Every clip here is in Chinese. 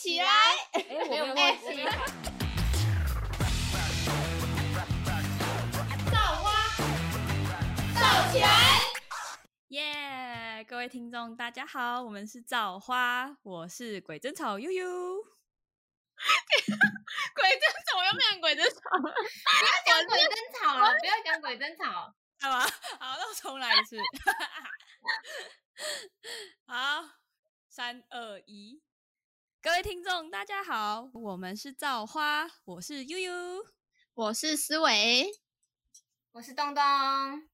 起来！哎，我没有忘记。造花，造起来！耶！各位听众，大家好，我们是造花，我是鬼针草悠悠。鬼针草又变成鬼针草了，不要讲鬼针草了，不要讲鬼针草。好吧，好，那我重来一次。好，三二一，各位听众，大家好，我们是造花，我是悠悠，我是思维，我是东东。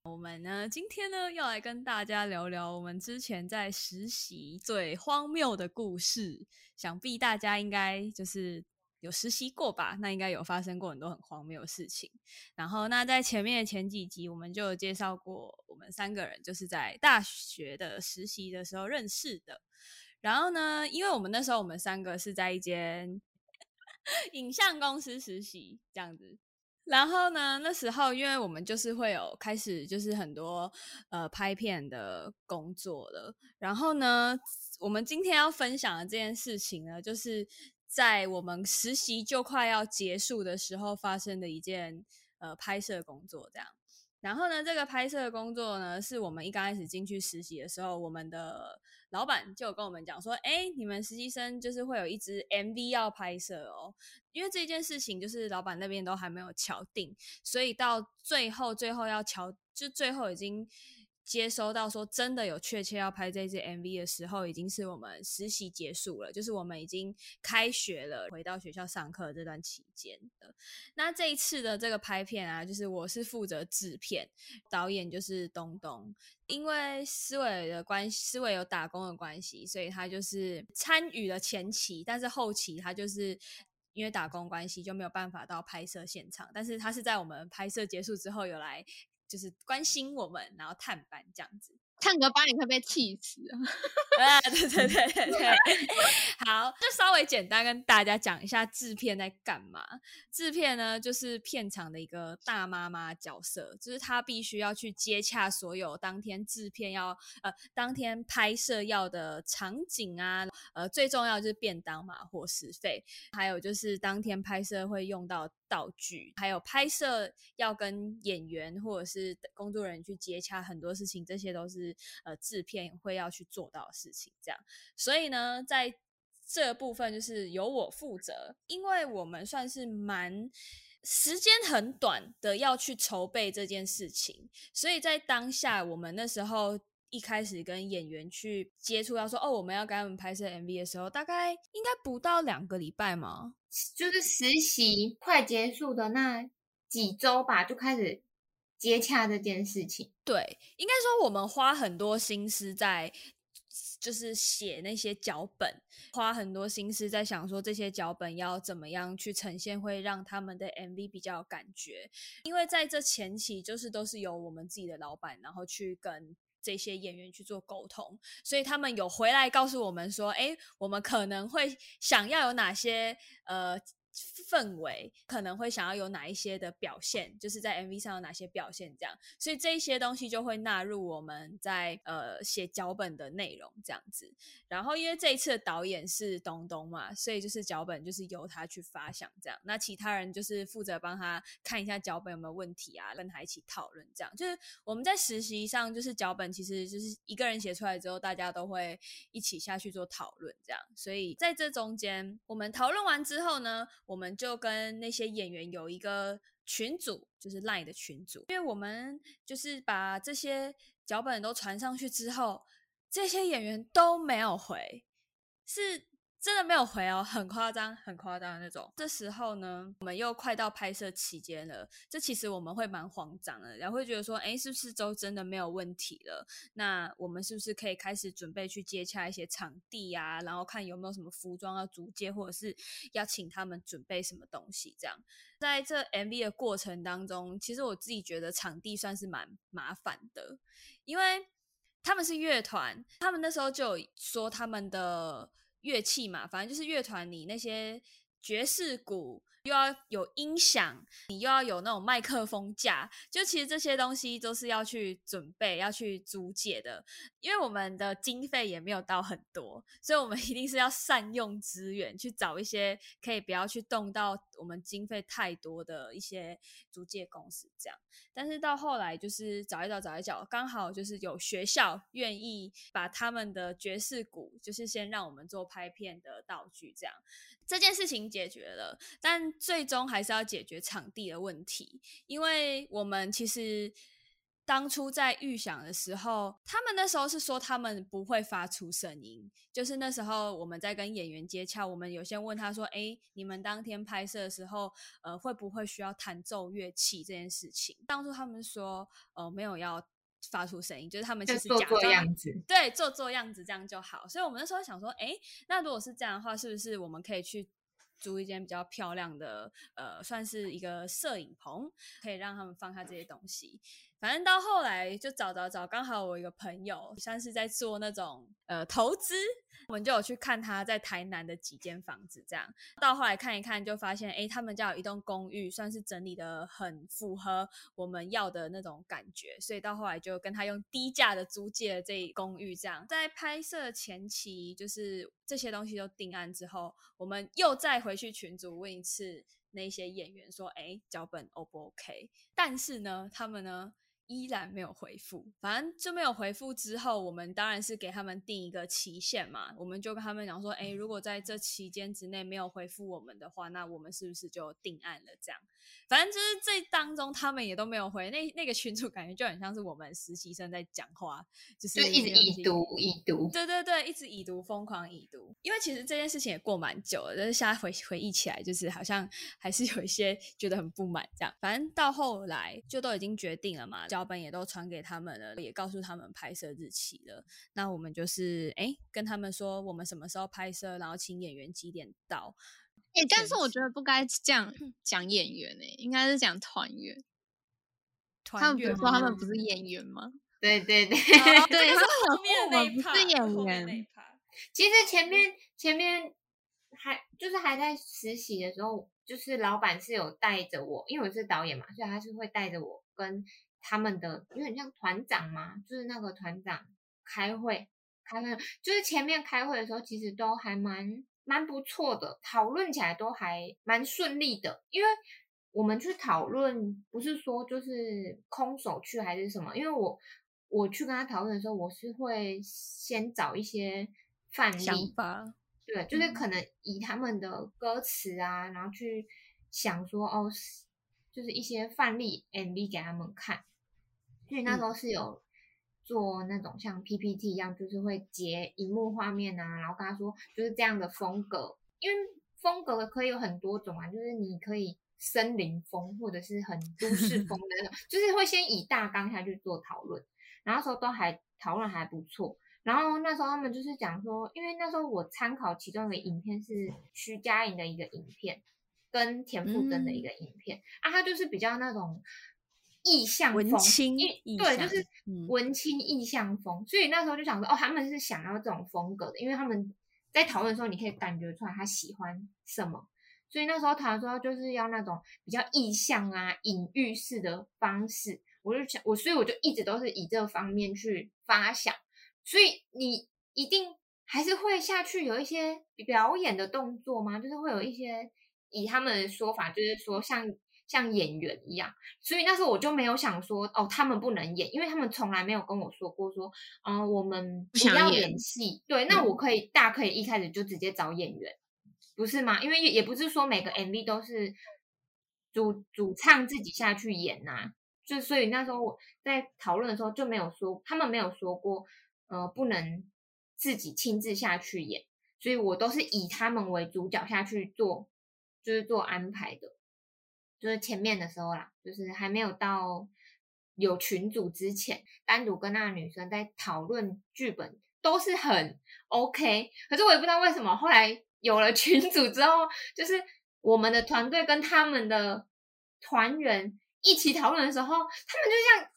我们呢，今天呢，要来跟大家聊聊我们之前在实习最荒谬的故事。想必大家应该就是有实习过吧？那应该有发生过很多很荒谬的事情。然后，那在前面的前几集，我们就有介绍过，我们三个人就是在大学的实习的时候认识的。然后呢，因为我们那时候我们三个是在一间 影像公司实习，这样子。然后呢，那时候因为我们就是会有开始就是很多呃拍片的工作了。然后呢，我们今天要分享的这件事情呢，就是在我们实习就快要结束的时候发生的一件呃拍摄工作，这样。然后呢，这个拍摄工作呢，是我们一刚开始进去实习的时候，我们的老板就跟我们讲说：“哎，你们实习生就是会有一支 MV 要拍摄哦。”因为这件事情就是老板那边都还没有敲定，所以到最后最后要敲，就最后已经。接收到说真的有确切要拍这支 MV 的时候，已经是我们实习结束了，就是我们已经开学了，回到学校上课这段期间的。那这一次的这个拍片啊，就是我是负责制片，导演就是东东。因为思伟的关系，思伟有打工的关系，所以他就是参与了前期，但是后期他就是因为打工关系就没有办法到拍摄现场，但是他是在我们拍摄结束之后有来。就是关心我们，然后探班这样子。唱歌吧，你会被气死 啊！对对对对对，好，就稍微简单跟大家讲一下制片在干嘛。制片呢，就是片场的一个大妈妈角色，就是她必须要去接洽所有当天制片要呃当天拍摄要的场景啊，呃最重要就是便当嘛，伙食费，还有就是当天拍摄会用到道具，还有拍摄要跟演员或者是工作人员去接洽很多事情，这些都是。呃，制片会要去做到的事情，这样，所以呢，在这部分就是由我负责，因为我们算是蛮时间很短的要去筹备这件事情，所以在当下我们那时候一开始跟演员去接触，要说哦，我们要跟他们拍摄 MV 的时候，大概应该不到两个礼拜嘛，就是实习快结束的那几周吧，就开始。接洽这件事情，对，应该说我们花很多心思在，就是写那些脚本，花很多心思在想说这些脚本要怎么样去呈现，会让他们的 MV 比较有感觉。因为在这前期，就是都是由我们自己的老板，然后去跟这些演员去做沟通，所以他们有回来告诉我们说，哎，我们可能会想要有哪些呃。氛围可能会想要有哪一些的表现，就是在 MV 上有哪些表现，这样，所以这些东西就会纳入我们在呃写脚本的内容这样子。然后因为这一次的导演是东东嘛，所以就是脚本就是由他去发想这样，那其他人就是负责帮他看一下脚本有没有问题啊，跟他一起讨论这样。就是我们在实习上，就是脚本其实就是一个人写出来之后，大家都会一起下去做讨论这样。所以在这中间，我们讨论完之后呢。我们就跟那些演员有一个群组，就是 Line 的群组，因为我们就是把这些脚本都传上去之后，这些演员都没有回，是。真的没有回哦，很夸张，很夸张的那种。这时候呢，我们又快到拍摄期间了，这其实我们会蛮慌张的，然后会觉得说，哎，是不是都真的没有问题了？那我们是不是可以开始准备去接洽一些场地啊？然后看有没有什么服装要租借，或者是要请他们准备什么东西？这样，在这 MV 的过程当中，其实我自己觉得场地算是蛮麻烦的，因为他们是乐团，他们那时候就有说他们的。乐器嘛，反正就是乐团，里那些爵士鼓。又要有音响，你又要有那种麦克风架，就其实这些东西都是要去准备、要去租借的。因为我们的经费也没有到很多，所以我们一定是要善用资源，去找一些可以不要去动到我们经费太多的一些租借公司这样。但是到后来就是找一找、找一找，刚好就是有学校愿意把他们的爵士鼓，就是先让我们做拍片的道具这样。这件事情解决了，但最终还是要解决场地的问题，因为我们其实当初在预想的时候，他们那时候是说他们不会发出声音，就是那时候我们在跟演员接洽，我们有先问他说：“哎，你们当天拍摄的时候，呃，会不会需要弹奏乐器这件事情？”当初他们说：“呃，没有要。”发出声音，就是他们其实假装样子，对，做做样子这样就好。所以我们那时候想说，哎，那如果是这样的话，是不是我们可以去租一间比较漂亮的，呃，算是一个摄影棚，可以让他们放下这些东西。反正到后来就找找找，刚好我一个朋友算是在做那种呃投资。我们就有去看他在台南的几间房子，这样到后来看一看，就发现哎，他们家有一栋公寓，算是整理的很符合我们要的那种感觉，所以到后来就跟他用低价的租借这公寓，这样在拍摄前期，就是这些东西都定案之后，我们又再回去群组问一次那些演员说，哎，脚本 O 不 OK？但是呢，他们呢？依然没有回复，反正就没有回复。之后我们当然是给他们定一个期限嘛，我们就跟他们讲说，哎，如果在这期间之内没有回复我们的话，那我们是不是就定案了？这样，反正就是这当中他们也都没有回。那那个群主感觉就很像是我们实习生在讲话，就是一直已读已读，对对对，一直已读，疯狂已读。因为其实这件事情也过蛮久了，但是现在回回忆起来，就是好像还是有一些觉得很不满。这样，反正到后来就都已经决定了嘛。脚本也都传给他们了，也告诉他们拍摄日期了。那我们就是哎，跟他们说我们什么时候拍摄，然后请演员几点到。哎，但是我觉得不该这样讲演员哎，应该是讲团员。他们不是说他们不是演员吗？对 对对，对，后面那不是演员。其实前面前面还就是还在实习的时候，就是老板是有带着我，因为我是导演嘛，所以他是会带着我跟。他们的有点像团长嘛，就是那个团长开会，开会就是前面开会的时候，其实都还蛮蛮不错的，讨论起来都还蛮顺利的。因为我们去讨论，不是说就是空手去还是什么，因为我我去跟他讨论的时候，我是会先找一些范例，对，就是可能以他们的歌词啊，然后去想说哦，就是一些范例 MV 给他们看。所以那时候是有做那种像 PPT 一样，就是会截荧幕画面啊，然后跟他说就是这样的风格，因为风格可以有很多种啊，就是你可以森林风或者是很都市风的那种，就是会先以大纲下去做讨论，然后说都还讨论还不错，然后那时候他们就是讲说，因为那时候我参考其中一个影片是徐佳莹的一个影片，跟田馥甄的一个影片。啊，他就是比较那种。意象风，对，就是文青意象风，所以那时候就想说，哦，他们是想要这种风格的，因为他们在讨论的时候，你可以感觉出来他喜欢什么，所以那时候讨论说就是要那种比较意象啊、隐喻式的方式，我就想我，所以我就一直都是以这方面去发想，所以你一定还是会下去有一些表演的动作吗？就是会有一些以他们的说法，就是说像。像演员一样，所以那时候我就没有想说哦，他们不能演，因为他们从来没有跟我说过说，嗯，我们不要演戏。对，那我可以大可以一开始就直接找演员，不是吗？因为也不是说每个 MV 都是主主唱自己下去演呐，就所以那时候我在讨论的时候就没有说，他们没有说过，呃，不能自己亲自下去演，所以我都是以他们为主角下去做，就是做安排的。就是前面的时候啦，就是还没有到有群组之前，单独跟那个女生在讨论剧本都是很 OK。可是我也不知道为什么，后来有了 群组之后，就是我们的团队跟他们的团员一起讨论的时候，他们就像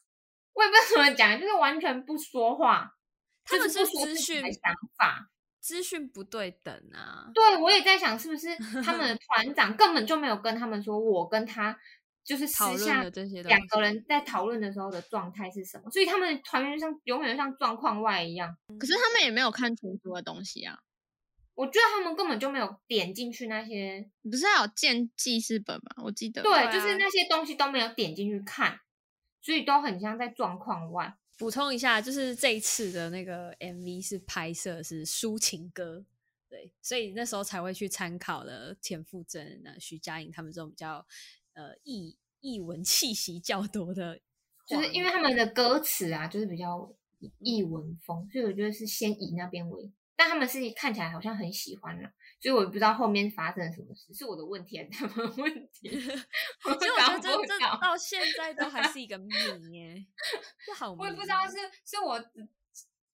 我也不知道怎么讲，就是完全不说话，他们是资讯想法。资讯不对等啊。对，我也在想，是不是他们的团长根本就没有跟他们说，我跟他就是私下两个人在讨论的时候的状态是什么，所以他们团员就像永远像状况外一样。可是他们也没有看群组的东西啊。我觉得他们根本就没有点进去那些，不是还有建记事本吗？我记得，对，就是那些东西都没有点进去看，所以都很像在状况外。补充一下，就是这一次的那个 MV 是拍摄是抒情歌，对，所以那时候才会去参考了田馥甄、那徐佳莹他们这种比较呃艺艺文气息较多的，就是因为他们的歌词啊，就是比较艺文风，所以我觉得是先以那边为。但他们是看起来好像很喜欢了，所以我不知道后面发生了什么事，是我的问题还是他们的问题？其实我觉得这到现在都还是一个谜耶，不好。我也不知道是是我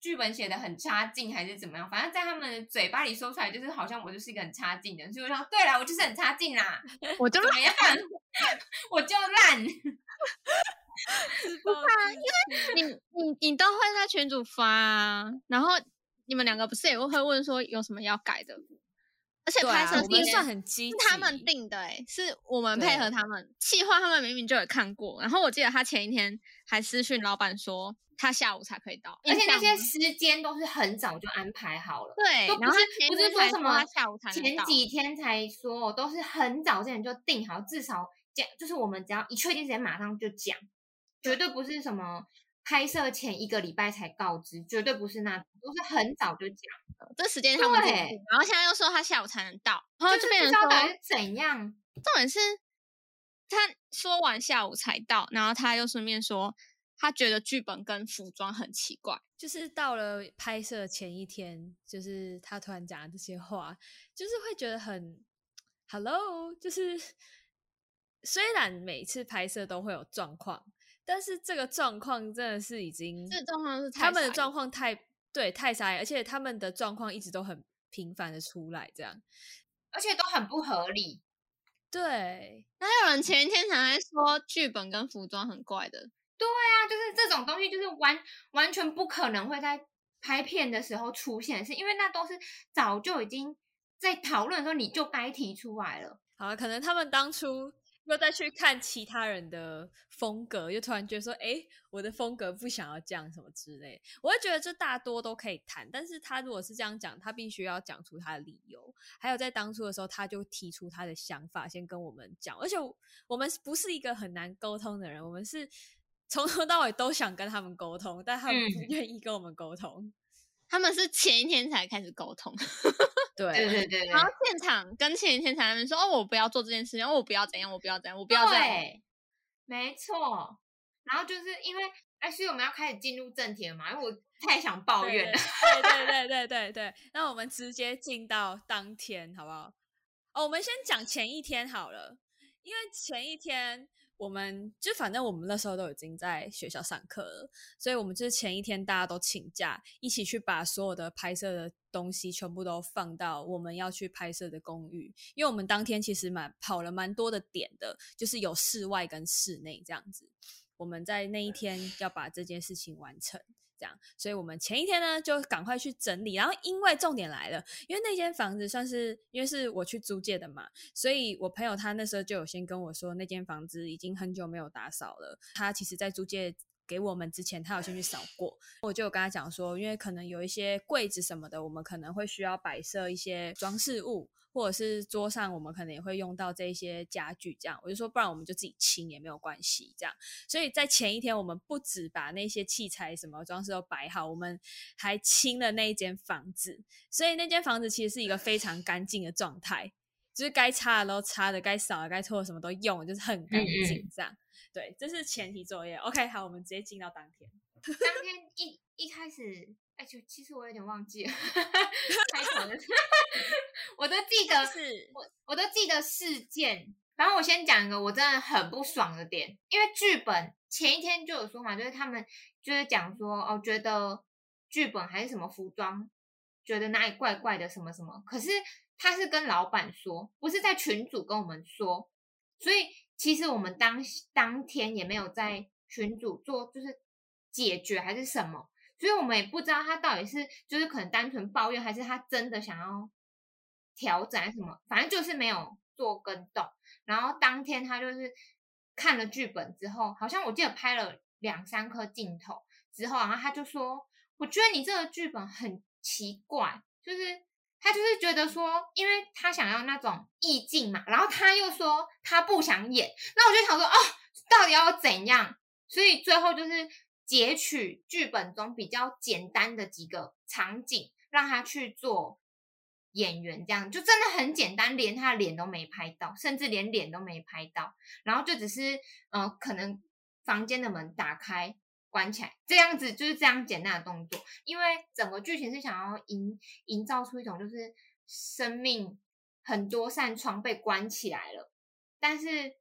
剧本写的很差劲还是怎么样，反正在他们嘴巴里说出来就是好像我就是一个很差劲的，所以我说对了，我就是很差劲啦，我就怎么样，我就烂。不怕，因为你你你都会在群主发，然后。你们两个不是也会问说有什么要改的？而且拍摄是算很积极，他们定的哎，是我们配合他们。气话他们明明就有看过，然后我记得他前一天还私讯老板说他下午才可以到，而且那些时间都是很早就安排好了。对，都不是不是说什么下午才前几天才说，都是很早之前就定好，至少讲就是我们只要一确定时间马上就讲，绝对不是什么。拍摄前一个礼拜才告知，绝对不是那都是很早就讲的。这时间他们然后现在又说他下午才能到，然后就变成说怎样？重点是他说完下午才到，然后他又顺便说他觉得剧本跟服装很奇怪，就是到了拍摄前一天，就是他突然讲这些话，就是会觉得很 hello，就是 虽然每次拍摄都会有状况。但是这个状况真的是已经，这状况是他们的状况太对太傻眼，而且他们的状况一直都很频繁的出来，这样，而且都很不合理。对，哪有人前一天才在说剧本跟服装很怪的？对啊，就是这种东西，就是完完全不可能会在拍片的时候出现，是因为那都是早就已经在讨论的时候你就该提出来了。好，可能他们当初。又再去看其他人的风格，又突然觉得说：“哎，我的风格不想要这样什么之类。”我会觉得这大多都可以谈，但是他如果是这样讲，他必须要讲出他的理由。还有在当初的时候，他就提出他的想法，先跟我们讲。而且我们不是一个很难沟通的人，我们是从头到尾都想跟他们沟通，但他们不愿意跟我们沟通。他们是前一天才开始沟通。对对对，然后现场跟前一天才们说哦，我不要做这件事情，我不要怎样，我不要怎样，我不要这样。没错。然后就是因为哎，所以我们要开始进入正题了嘛，因为我太想抱怨了。对对对对对对，那我们直接进到当天好不好？哦，我们先讲前一天好了，因为前一天。我们就反正我们那时候都已经在学校上课了，所以我们就是前一天大家都请假，一起去把所有的拍摄的东西全部都放到我们要去拍摄的公寓，因为我们当天其实蛮跑了蛮多的点的，就是有室外跟室内这样子，我们在那一天要把这件事情完成。这样，所以我们前一天呢就赶快去整理，然后因为重点来了，因为那间房子算是因为是我去租借的嘛，所以我朋友他那时候就有先跟我说，那间房子已经很久没有打扫了。他其实在租借给我们之前，他有先去扫过，我就有跟他讲说，因为可能有一些柜子什么的，我们可能会需要摆设一些装饰物。或者是桌上，我们可能也会用到这些家具，这样我就说，不然我们就自己清也没有关系，这样。所以在前一天，我们不止把那些器材、什么装饰都摆好，我们还清了那一间房子。所以那间房子其实是一个非常干净的状态，就是该擦的都擦的，该扫的、该拖的什么都用，就是很干净这样。对，这是前提作业。OK，好，我们直接进到当天。当天一一开始。哎，就其实我有点忘记了开头的，我都记得是，我我都记得事件。反正我先讲一个我真的很不爽的点，因为剧本前一天就有说嘛，就是他们就是讲说哦，觉得剧本还是什么服装，觉得哪里怪怪的什么什么。可是他是跟老板说，不是在群组跟我们说，所以其实我们当当天也没有在群组做，就是解决还是什么。所以我们也不知道他到底是就是可能单纯抱怨，还是他真的想要调整什么，反正就是没有做跟动。然后当天他就是看了剧本之后，好像我记得拍了两三颗镜头之后，然后他就说：“我觉得你这个剧本很奇怪，就是他就是觉得说，因为他想要那种意境嘛，然后他又说他不想演，那我就想说，哦，到底要怎样？所以最后就是截取剧本中比较简单的几个场景，让他去做。”演员这样就真的很简单，连他的脸都没拍到，甚至连脸都没拍到，然后就只是呃，可能房间的门打开、关起来这样子，就是这样简单的动作。因为整个剧情是想要营营造出一种就是生命很多扇窗被关起来了，但是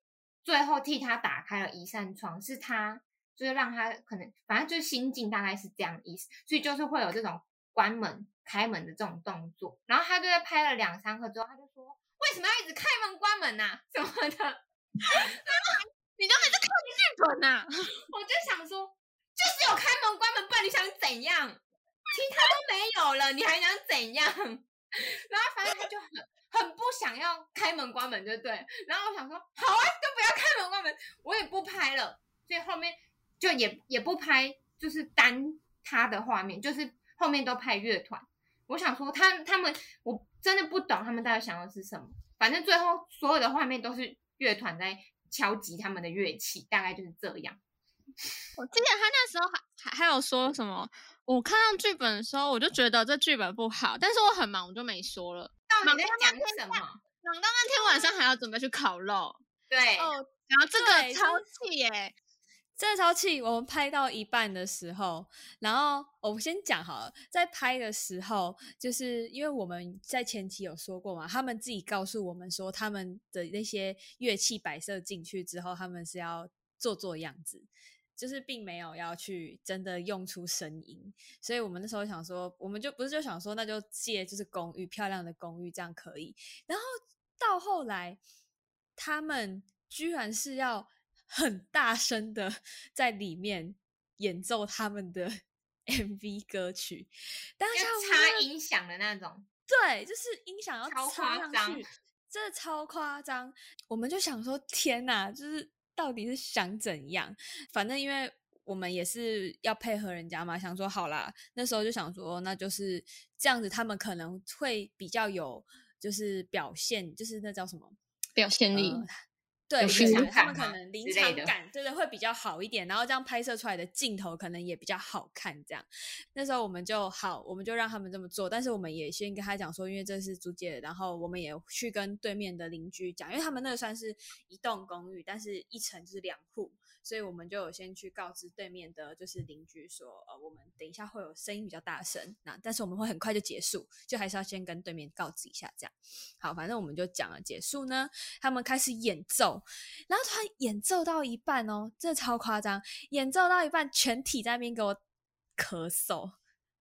最后替他打开了一扇窗，是他就是让他可能反正就是心境大概是这样意思，所以就是会有这种关门。开门的这种动作，然后他就在拍了两三个之后，他就说：“为什么要一直开门关门呐？什么的？”你都还在看剧本呐？我就想说，就是有开门关门，不然你想怎样？其他都没有了，你还想怎样？然后反正他就很很不想要开门关门，对不对？然后我想说，好啊，就不要开门关门，我也不拍了。所以后面就也也不拍，就是单他的画面，就是后面都拍乐团。我想说，他他们我真的不懂他们到底想要是什么。反正最后所有的画面都是乐团在敲击他们的乐器，大概就是这样。我记得他那时候还还还有说什么？我看到剧本的时候，我就觉得这剧本不好，但是我很忙，我就没说了。到底在讲什么？忙到那天晚上还要准备去烤肉。对哦，然后这个超气耶！真的超气！我们拍到一半的时候，然后我先讲好了，在拍的时候，就是因为我们在前期有说过嘛，他们自己告诉我们说，他们的那些乐器摆设进去之后，他们是要做做样子，就是并没有要去真的用出声音。所以我们那时候想说，我们就不是就想说，那就借就是公寓漂亮的公寓这样可以。然后到后来，他们居然是要。很大声的 在里面演奏他们的 MV 歌曲，但是插音响的那种，对，就是音响要插上去，真的超夸张。我们就想说，天哪，就是到底是想怎样？反正因为我们也是要配合人家嘛，想说好啦，那时候就想说，那就是这样子，他们可能会比较有，就是表现，就是那叫什么表现力。对，他们可能临场感，对对，会比较好一点。然后这样拍摄出来的镜头可能也比较好看。这样，那时候我们就好，我们就让他们这么做。但是我们也先跟他讲说，因为这是租借，然后我们也去跟对面的邻居讲，因为他们那个算是一栋公寓，但是一层就是两户。所以我们就有先去告知对面的，就是邻居说，呃，我们等一下会有声音比较大声，那但是我们会很快就结束，就还是要先跟对面告知一下，这样。好，反正我们就讲了结束呢，他们开始演奏，然后突然演奏到一半哦，真的超夸张，演奏到一半，全体在那边给我咳嗽。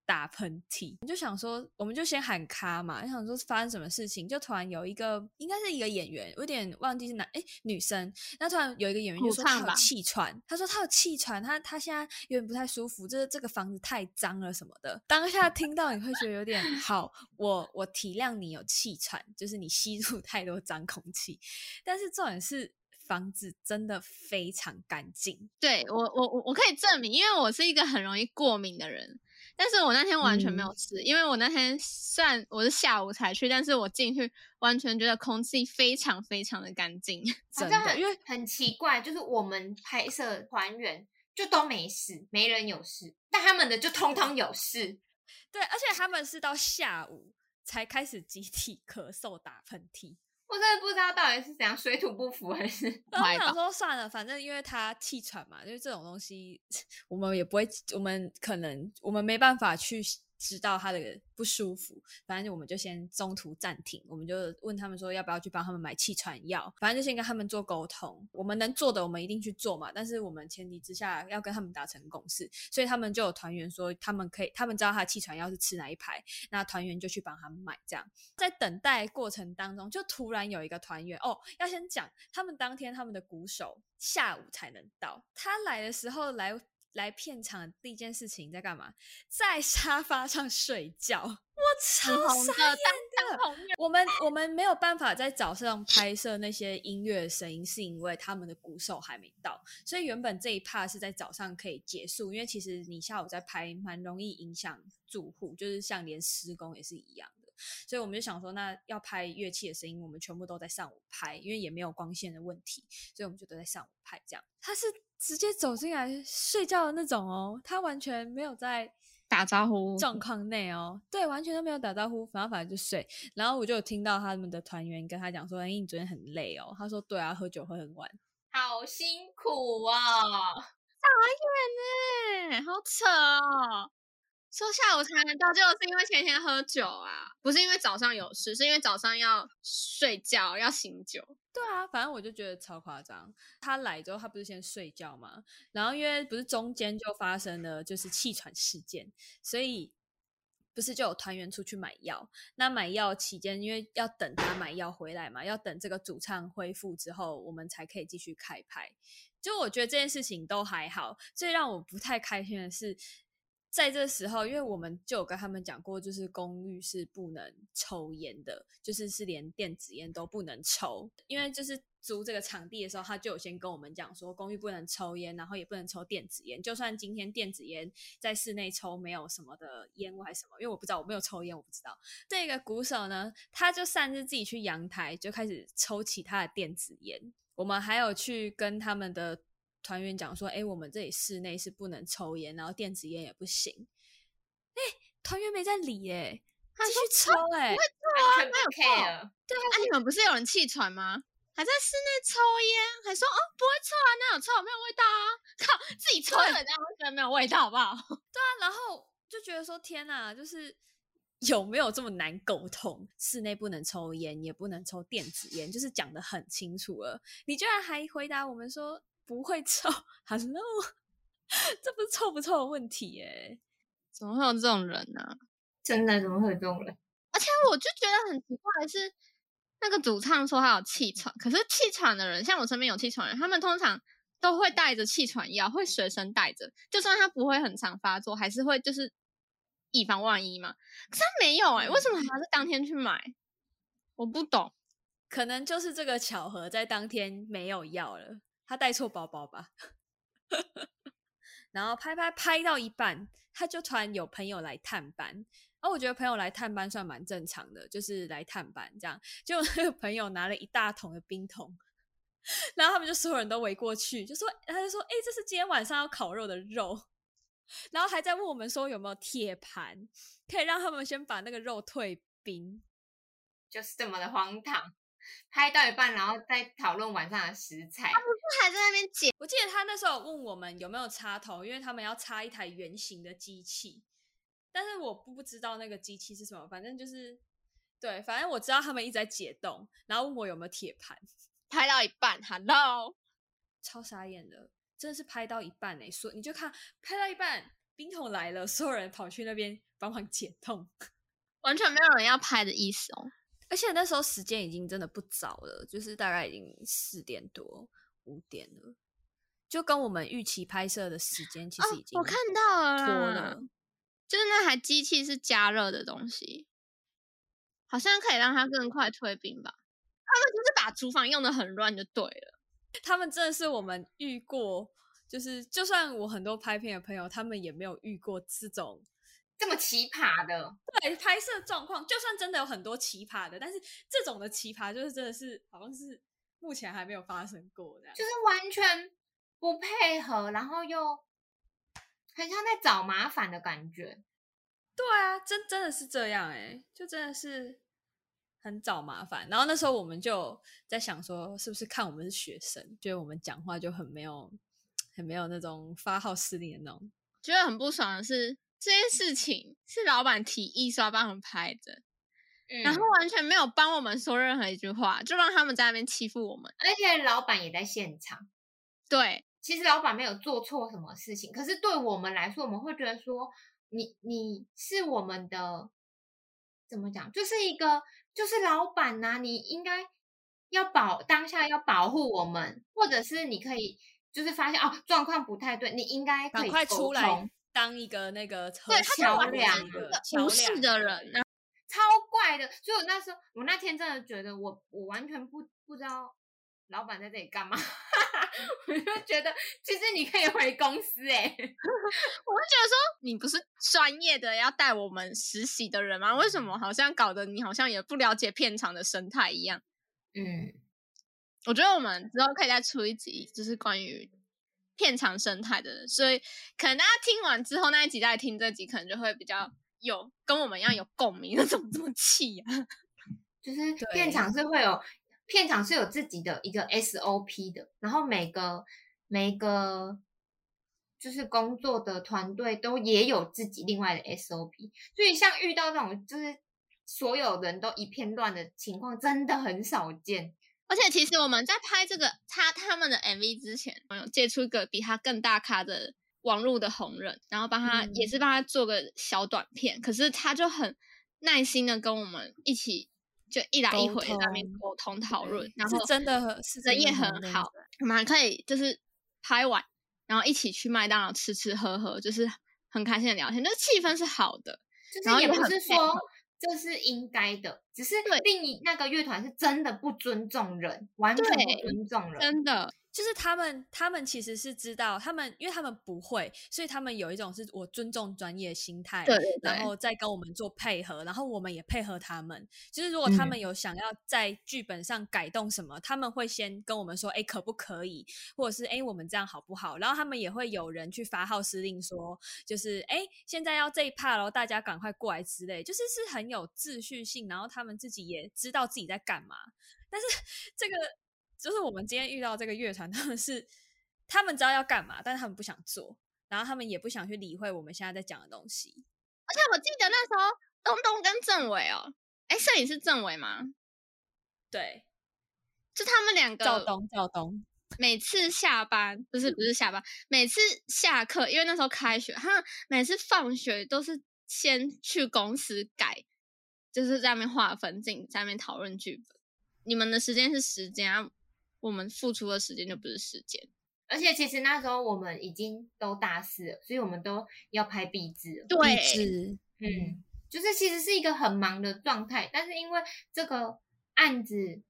打喷嚏，我就想说，我们就先喊卡嘛。就想说发生什么事情，就突然有一个，应该是一个演员，我有点忘记是男哎女生。那突然有一个演员就说他有气喘，他说他有气喘，他他现在有点不太舒服，就是这个房子太脏了什么的。当下听到你会觉得有点好，我我体谅你有气喘，就是你吸入太多脏空气。但是重点是房子真的非常干净。对我我我我可以证明，因为我是一个很容易过敏的人。但是我那天完全没有吃，因为我那天虽然我是下午才去，但是我进去完全觉得空气非常非常的干净，真的，因为很奇怪，就是我们拍摄团员就都没事，没人有事，但他们的就通通有事，对，而且他们是到下午才开始集体咳嗽打喷嚏。我真的不知道到底是怎样水土不服还是。我想说算了，反正因为他气喘嘛，就是这种东西 我们也不会，我们可能我们没办法去。知道他的不舒服，反正我们就先中途暂停，我们就问他们说要不要去帮他们买气喘药，反正就先跟他们做沟通。我们能做的，我们一定去做嘛。但是我们前提之下要跟他们达成共识，所以他们就有团员说他们可以，他们知道他的气喘药是吃哪一排，那团员就去帮他们买。这样在等待过程当中，就突然有一个团员哦，要先讲他们当天他们的鼓手下午才能到，他来的时候来。来片场第一件事情在干嘛？在沙发上睡觉。我超红的我们 我们没有办法在早上拍摄那些音乐的声音，是因为他们的鼓手还没到，所以原本这一 part 是在早上可以结束，因为其实你下午在拍，蛮容易影响住户，就是像连施工也是一样的。所以我们就想说，那要拍乐器的声音，我们全部都在上午拍，因为也没有光线的问题，所以我们就都在上午拍。这样，他是直接走进来睡觉的那种哦，他完全没有在打招呼，状况内哦，对，完全都没有打招呼，反正反正就睡。然后我就有听到他们的团员跟他讲说：“哎、你昨天很累哦。”他说：“对啊，喝酒喝很晚。好辛苦哦。哎、好扯哦！说下午才能到，就是因为前天喝酒啊，不是因为早上有事，是因为早上要睡觉要醒酒。”对啊，反正我就觉得超夸张。他来之后，他不是先睡觉嘛，然后因为不是中间就发生了就是气喘事件，所以不是就有团员出去买药。那买药期间，因为要等他买药回来嘛，要等这个主唱恢复之后，我们才可以继续开拍。就我觉得这件事情都还好，最让我不太开心的是，在这时候，因为我们就有跟他们讲过，就是公寓是不能抽烟的，就是是连电子烟都不能抽。因为就是租这个场地的时候，他就有先跟我们讲说，公寓不能抽烟，然后也不能抽电子烟。就算今天电子烟在室内抽没有什么的烟味还是什么，因为我不知道，我没有抽烟，我不知道。这个鼓手呢，他就擅自自己去阳台就开始抽起他的电子烟。我们还有去跟他们的团员讲说，哎，我们这里室内是不能抽烟，然后电子烟也不行。哎，团员没在理，哎，继续抽，哎，完全不 care。啊，你们不是有人气喘吗？还在室内抽烟，还说哦不会臭啊，哪有臭，没有味道啊！靠，自己抽的人家会觉得没有味道，好不好？对啊，然后就觉得说，天哪，就是 有没有这么难沟通？室内不能抽烟，也不能抽电子烟，就是讲的很清楚了。你居然还回答我们说不会臭，Hello，这不是臭不臭的问题耶？怎么会有这种人呢、真的怎么会有这种人？而且我就觉得很奇怪的是，那个主唱说他有气喘，可是气喘的人，像我身边有气喘的人，他们通常都会带着气喘药，会随身带着，就算他不会很常发作，还是会就是以防万一嘛。可是他没有哎、为什么还是当天去买？我不懂。可能就是这个巧合，在当天没有药了，他带错包包吧。然后拍拍拍到一半，他就突然有朋友来探班。然后我觉得朋友来探班算蛮正常的，就是来探班这样。结果 那个朋友拿了一大桶的冰桶，然后他们就所有人都围过去，就说他就说：“哎、这是今天晚上要烤肉的肉。”然后还在问我们说有没有铁盘，可以让他们先把那个肉退冰。就是这么的荒唐。拍到一半，然后再讨论晚上的食材。还在那边解，我记得他那时候有问我们有没有插头，因为他们要插一台圆形的机器，但是我不不知道那个机器是什么，反正就是对，反正我知道他们一直在解冻，然后问我有没有铁盘，拍到一半，Hello，超傻眼的，真的是拍到一半哎、所以你就看拍到一半，冰桶来了，所有人跑去那边帮忙解冻，完全没有人要拍的意思哦。而且那时候时间已经真的不早了，就是大概已经四点多五点了，就跟我们预期拍摄的时间其实已经、哦、我看到了拖了。就是那台机器是加热的东西，好像可以让它更快退冰吧。他们就是把厨房用的很乱就对了。他们真的是我们遇过，就是就算我很多拍片的朋友，他们也没有遇过这种这么奇葩的，对拍摄状况。就算真的有很多奇葩的，但是这种的奇葩就是真的是好像是目前还没有发生过这样。就是完全不配合，然后又很像在找麻烦的感觉。对啊，真真的是这样哎、就真的是很找麻烦。然后那时候我们就在想说，是不是看我们是学生，觉得我们讲话就很没有、很没有那种发号施令的那种。觉得很不爽的是，这件事情是老板提议说要帮他们拍的，嗯，然后完全没有帮我们说任何一句话，就让他们在那边欺负我们。而且老板也在现场。对，其实老板没有做错什么事情，可是对我们来说，我们会觉得说，你你是我们的怎么讲，就是一个就是老板呐、你应该要保当下要保护我们，或者是你可以就是发现哦状况不太对，你应该可赶快出来当一个那个对，他桥梁是一个桥无视梁的人，然后超怪的。所以我那时候，我那天真的觉得我我完全不不知道老板在这里干嘛，我就觉得其实你可以回公司哎、我就觉得说，你不是专业的要带我们实习的人吗？为什么好像搞得你好像也不了解片场的生态一样？嗯，我觉得我们之后可以再出一集，就是关于片场生态的，所以可能大家听完之后那一集再听这集，可能就会比较有跟我们一样有共鸣。怎么这么气啊？就是片场是会有片场是有自己的一个 SOP 的，然后每个每个就是工作的团队都也有自己另外的 SOP，所以像遇到这种就是所有人都一片乱的情况，真的很少见。而且其实我们在拍这个他他们的 MV 之前，我有借出一个比他更大咖的网络的红人，然后帮他、嗯也是帮他做个小短片，可是他就很耐心的跟我们一起就一来一沟回在那边沟通讨论，然是后真的是真的人也很好真，我们还可以就是拍完，然后一起去麦当劳吃吃喝喝，就是很开心的聊天，就是气氛是好的。然后就是也不是说这是应该的，只是对另一那个乐团是真的不尊重人，完全对不尊重人。真的，就是他们，他们其实是知道，他们因为他们不会，所以他们有一种是我尊重专业心态，对对对然后再跟我们做配合，然后我们也配合他们。就是如果他们嗯有想要在剧本上改动什么，他们会先跟我们说，哎，可不可以，或者是哎，我们这样好不好？然后他们也会有人去发号施令说，就是哎，现在要这一 part 咯，大家赶快过来之类，就是是很有秩序性，然后他们自己也知道自己在干嘛。但是 这个就是我们今天遇到这个乐团，他们是他们知道要干嘛，但是他们不想做，然后他们也不想去理会我们现在在讲的东西。而且我记得那时候东东跟政委哦，哎，摄影师政委吗？对，就他们两个赵东，赵东，每次下班不是不是下班，每次下课，因为那时候开学，他们每次放学都是先去公司改，就是在那边画分镜，在那边讨论剧本。你们的时间是时间啊，我们付出的时间就不是时间。而且其实那时候我们已经都大四了，所以我们都要拍毕制了。对，嗯，就是其实是一个很忙的状态，但是因为这个案子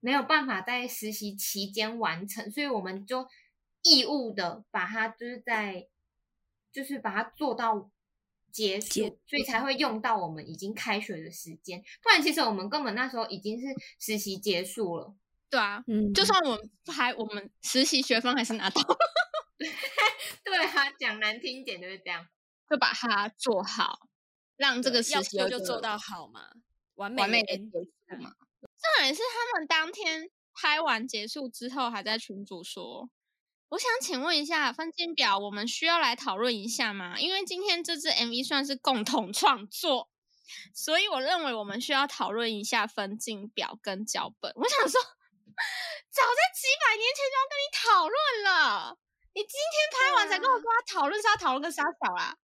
没有办法在实习期间完成，所以我们就义务的把它就是在就是把它做到结束，结所以才会用到我们已经开学的时间。不然其实我们根本那时候已经是实习结束了。对啊，嗯，就算我们还我们实习学分还是拿到，对啊，讲难听一点就是这样。就把它做好，让这个实习就做到好嘛，完美完美的的结束嘛。重点是他们当天拍完结束之后，还在群组说：“我想请问一下分镜表，我们需要来讨论一下吗？因为今天这支 MV 算是共同创作，所以我认为我们需要讨论一下分镜表跟脚本。”我想说，早在几百年前就要跟你讨论了，你今天拍完才跟我跟他讨论，是要讨论个啥小啊？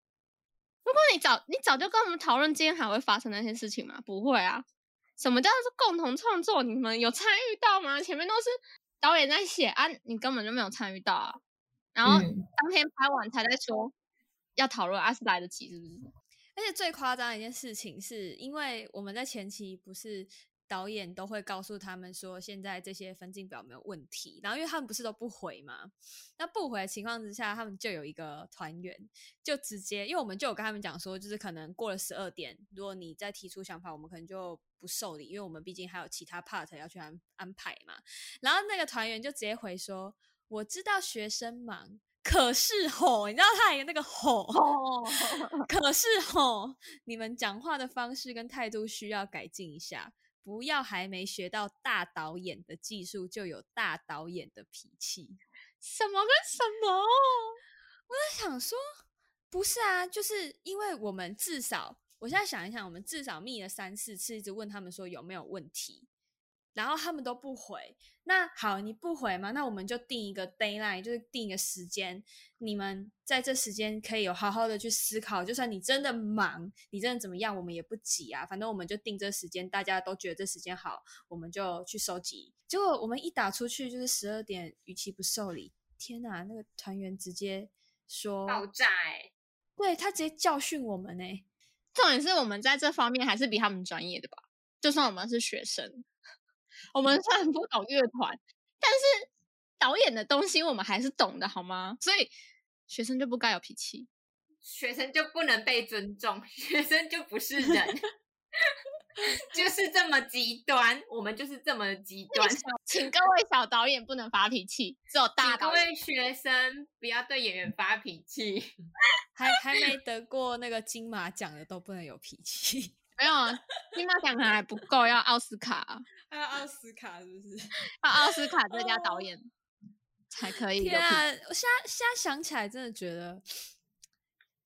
如果你早你早就跟我们讨论今天还会发生那些事情吗？不会啊。什么叫做共同创作？你们有参与到吗？前面都是导演在写啊，你根本就没有参与到啊。然后嗯当天拍完才在说要讨论，啊是来得及是不是？而且最夸张的一件事情是，因为我们在前期不是导演都会告诉他们说，现在这些分镜表没有问题，然后因为他们不是都不回嘛，那不回的情况之下，他们就有一个团员就直接，因为我们就有跟他们讲说，就是可能过了十二点，如果你再提出想法，我们可能就不受理，因为我们毕竟还有其他 part 要去安安排嘛。然后那个团员就直接回说，我知道学生忙。可是吼，你知道他还有那个吼，哦，可是吼，你们讲话的方式跟态度需要改进一下，不要还没学到大导演的技术就有大导演的脾气。什么跟什么？我在想说，不是啊，就是因为我们至少，我现在想一想，我们至少密了三四次，一直问他们说有没有问题，然后他们都不回。那好，你不回嘛，那我们就定一个 d a y l i n e 就是定一个时间，你们在这时间可以有好好的去思考。就算你真的忙，你真的怎么样，我们也不急啊。反正我们就定这时间，大家都觉得这时间好，我们就去收集。结果我们一打出去就是十二点，逾期不受理。天哪，那个团员直接说爆炸哎、对他直接教训我们呢、重点是我们在这方面还是比他们专业的吧？就算我们是学生，我们虽然不懂乐团，但是导演的东西我们还是懂的，好吗？所以学生就不该有脾气。学生就不能被尊重，学生就不是人，就是这么极端，我们就是这么极端。请各位小导演不能发脾气，只有大导演。位学生不要对演员发脾气。还还没得过那个金马奖的都不能有脾气，没有，金马奖可能还不够，要奥斯卡，还有奥斯卡是不是？要奥斯卡最佳导演才可以。天啊！我现在现在想起来，真的觉得，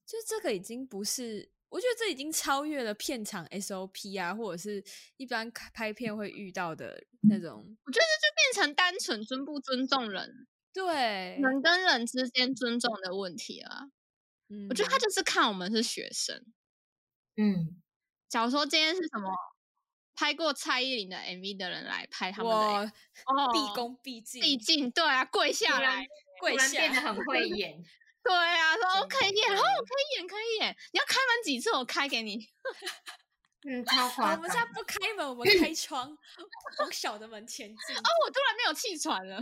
就这个已经不是，我觉得这已经超越了片场 SOP 啊，或者是一般拍片会遇到的那种。我觉得这就变成单纯尊不尊重人，对，人跟人之间尊重的问题了啊。嗯我觉得他就是看我们是学生。嗯，假如说今天是什么拍过蔡依林的 MV 的人来拍他们的我 MV，哦毕恭毕敬，毕竟对啊，跪下来，跪突然变得下。很会 演。对啊，说真哦可以演，的哦可以演，可以演，你要开门几次我开给你。嗯，超好夸我们现在。不开门，我们 开窗，往小的门前进。哦，我突然没有气喘了，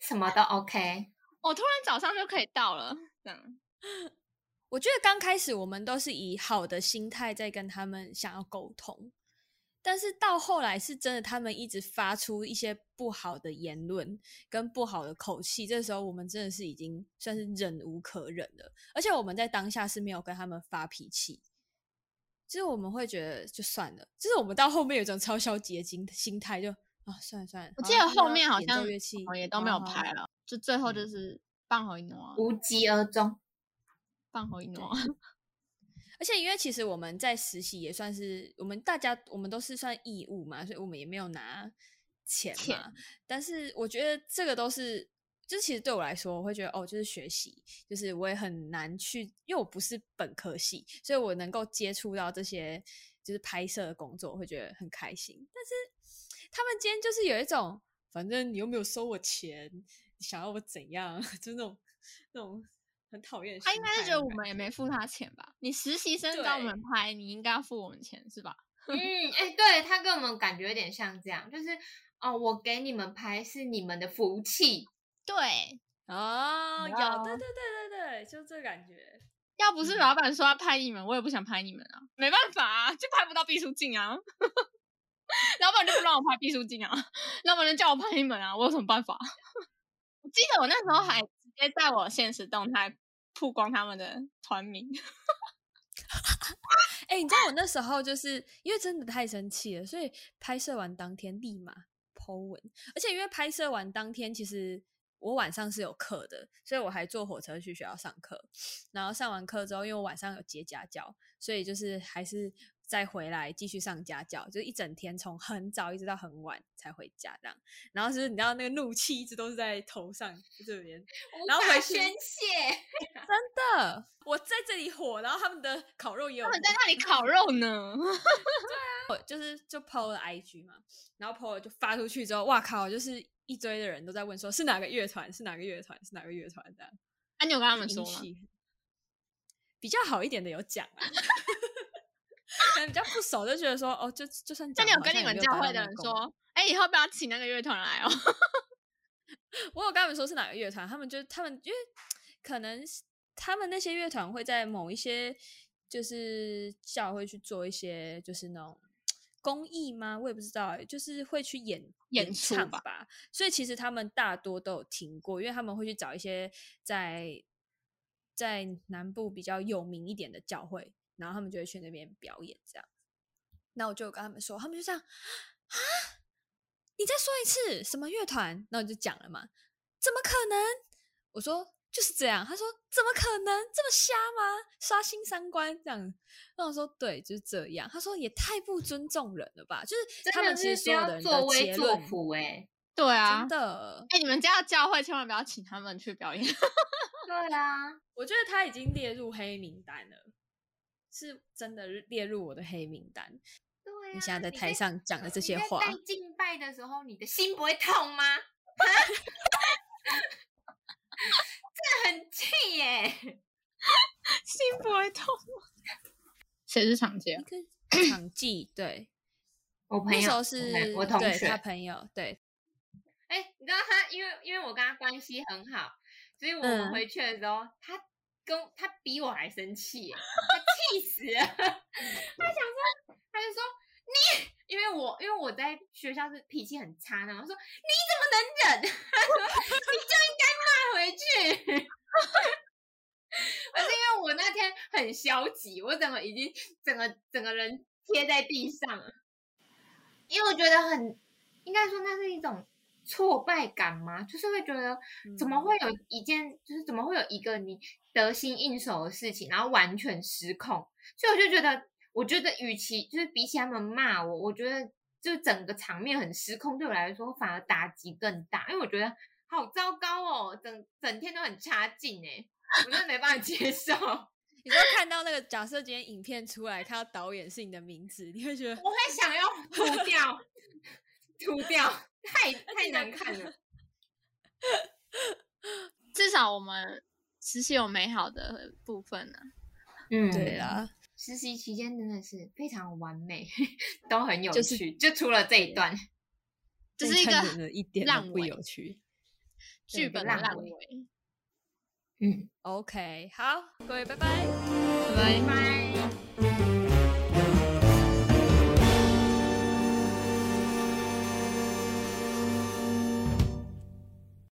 什么都 OK。我突然早上就可以到了，这样。我觉得刚开始我们都是以好的心态在跟他们想要沟通，但是到后来是真的，他们一直发出一些不好的言论跟不好的口气，这时候我们真的是已经算是忍无可忍了。而且我们在当下是没有跟他们发脾气，就是我们会觉得就算了，就是我们到后面有一种超消极的心心态，就啊算了算了。我记得后面好像乐器我也都没有拍了，就最后就是棒回挪，无疾而终。棒回挪。而且因为其实我们在实习也算是我们大家我们都是算义务嘛，所以我们也没有拿钱嘛。钱但是我觉得这个都是，就其实对我来说，我会觉得哦，就是学习，就是我也很难去，因为我不是本科系，所以我能够接触到这些就是拍摄的工作，我会觉得很开心。但是他们今天就是有一种，反正你又没有收我钱，你想要我怎样，就那种那种很讨厌他应该是觉得我们也没付他钱吧？你实习生找我们拍，你应该要付我们钱是吧？嗯，哎、对他跟我们感觉有点像这样，就是哦，我给你们拍是你们的福气。对，哦，有，对对对对对，就这感觉。要不是老板说要拍你们，我也不想拍你们啊，没办法啊，就拍不到毕书尽啊。老板就不让我拍毕书尽啊，老板就叫我拍你们啊，我有什么办法？我记得我那时候还直接在我现实动态曝光他们的团名，哎、你知道我那时候就是因为真的太生气了，所以拍摄完当天立马 Po 文，而且因为拍摄完当天其实我晚上是有课的，所以我还坐火车去学校上课，然后上完课之后，因为我晚上有接家教，所以就是还是再回来继续上家教，就一整天从很早一直到很晚才回家这样，然后就是你知道那个怒气一直都是在头上就这边，然后回去宣泄，真的，我在这里火，然后他们的烤肉也有他们在火那里 烤肉呢。我就是就 PO 了 IG 嘛，然后 PO 了就发出去之后，哇靠，就是一堆的人都在问说是哪个乐团，是哪个乐团，是哪个乐团这样。啊，你有跟他们说吗？比较好一点的有讲啊，可能比较不熟就觉得说哦，就就算那讲你有跟你们教会的人说，哎、以后不要请那个乐团来哦。我有跟他们说是哪个乐团，他们就他们因为可能是他们那些乐团会在某一些就是教会去做一些就是那种公益吗？我也不知道欸，就是会去演演唱吧。所以其实他们大多都有听过，因为他们会去找一些在在南部比较有名一点的教会，然后他们就会去那边表演这样。那我就跟他们说，他们就这样啊，你再说一次什么乐团？那我就讲了嘛，怎么可能？我说就是这样。他说怎么可能这么瞎吗？刷新三观这样。那我说对，就是这样。他说也太不尊重人了吧？就是他们其实所有的要人的作威作福哎、对啊真，的。哎、你们家的教会千万不要请他们去表演。对啊，我觉得他已经列入黑名单了，是真的列入我的黑名单。对啊。你现在在台上讲的这些话，你在敬拜的时候，你的心不会痛吗？这很气耶！心不会痛吗？谁是常见？场记对，我朋友那时候是我同学对他，朋友对，哎、你知道他，因为因为我跟他关系很好，所以我们嗯回去的时候，他跟他比我还生气，他气死了。他想说，他就说你，因为我因为我在学校是脾气很差那种，我说你怎么能忍？他 说你就应该骂回去。而是因为我那天很消极，我怎么已经整个整个人贴在地上了，因为我觉得很，应该说那是一种挫败感嘛，就是会觉得怎么会有一件，就是怎么会有一个你得心应手的事情，然后完全失控，所以我就觉得，我觉得与其就是比起他们骂我，我觉得就整个场面很失控，对我来说反而打击更大，因为我觉得好糟糕哦，整整天都很差劲哎，我真的没办法接受。你说看到那个假设今天影片出来，看到导演是你的名字，你会觉得我会想要涂掉，涂掉，太 太难看了。至少我们实习有美好的部分呢、嗯对啊，实习期间真的是非常完美，都很有就是趣，就除了这一段。这是一个一点都不有趣。剧本的烂尾。嗯，OK，好，各位拜拜。拜拜拜。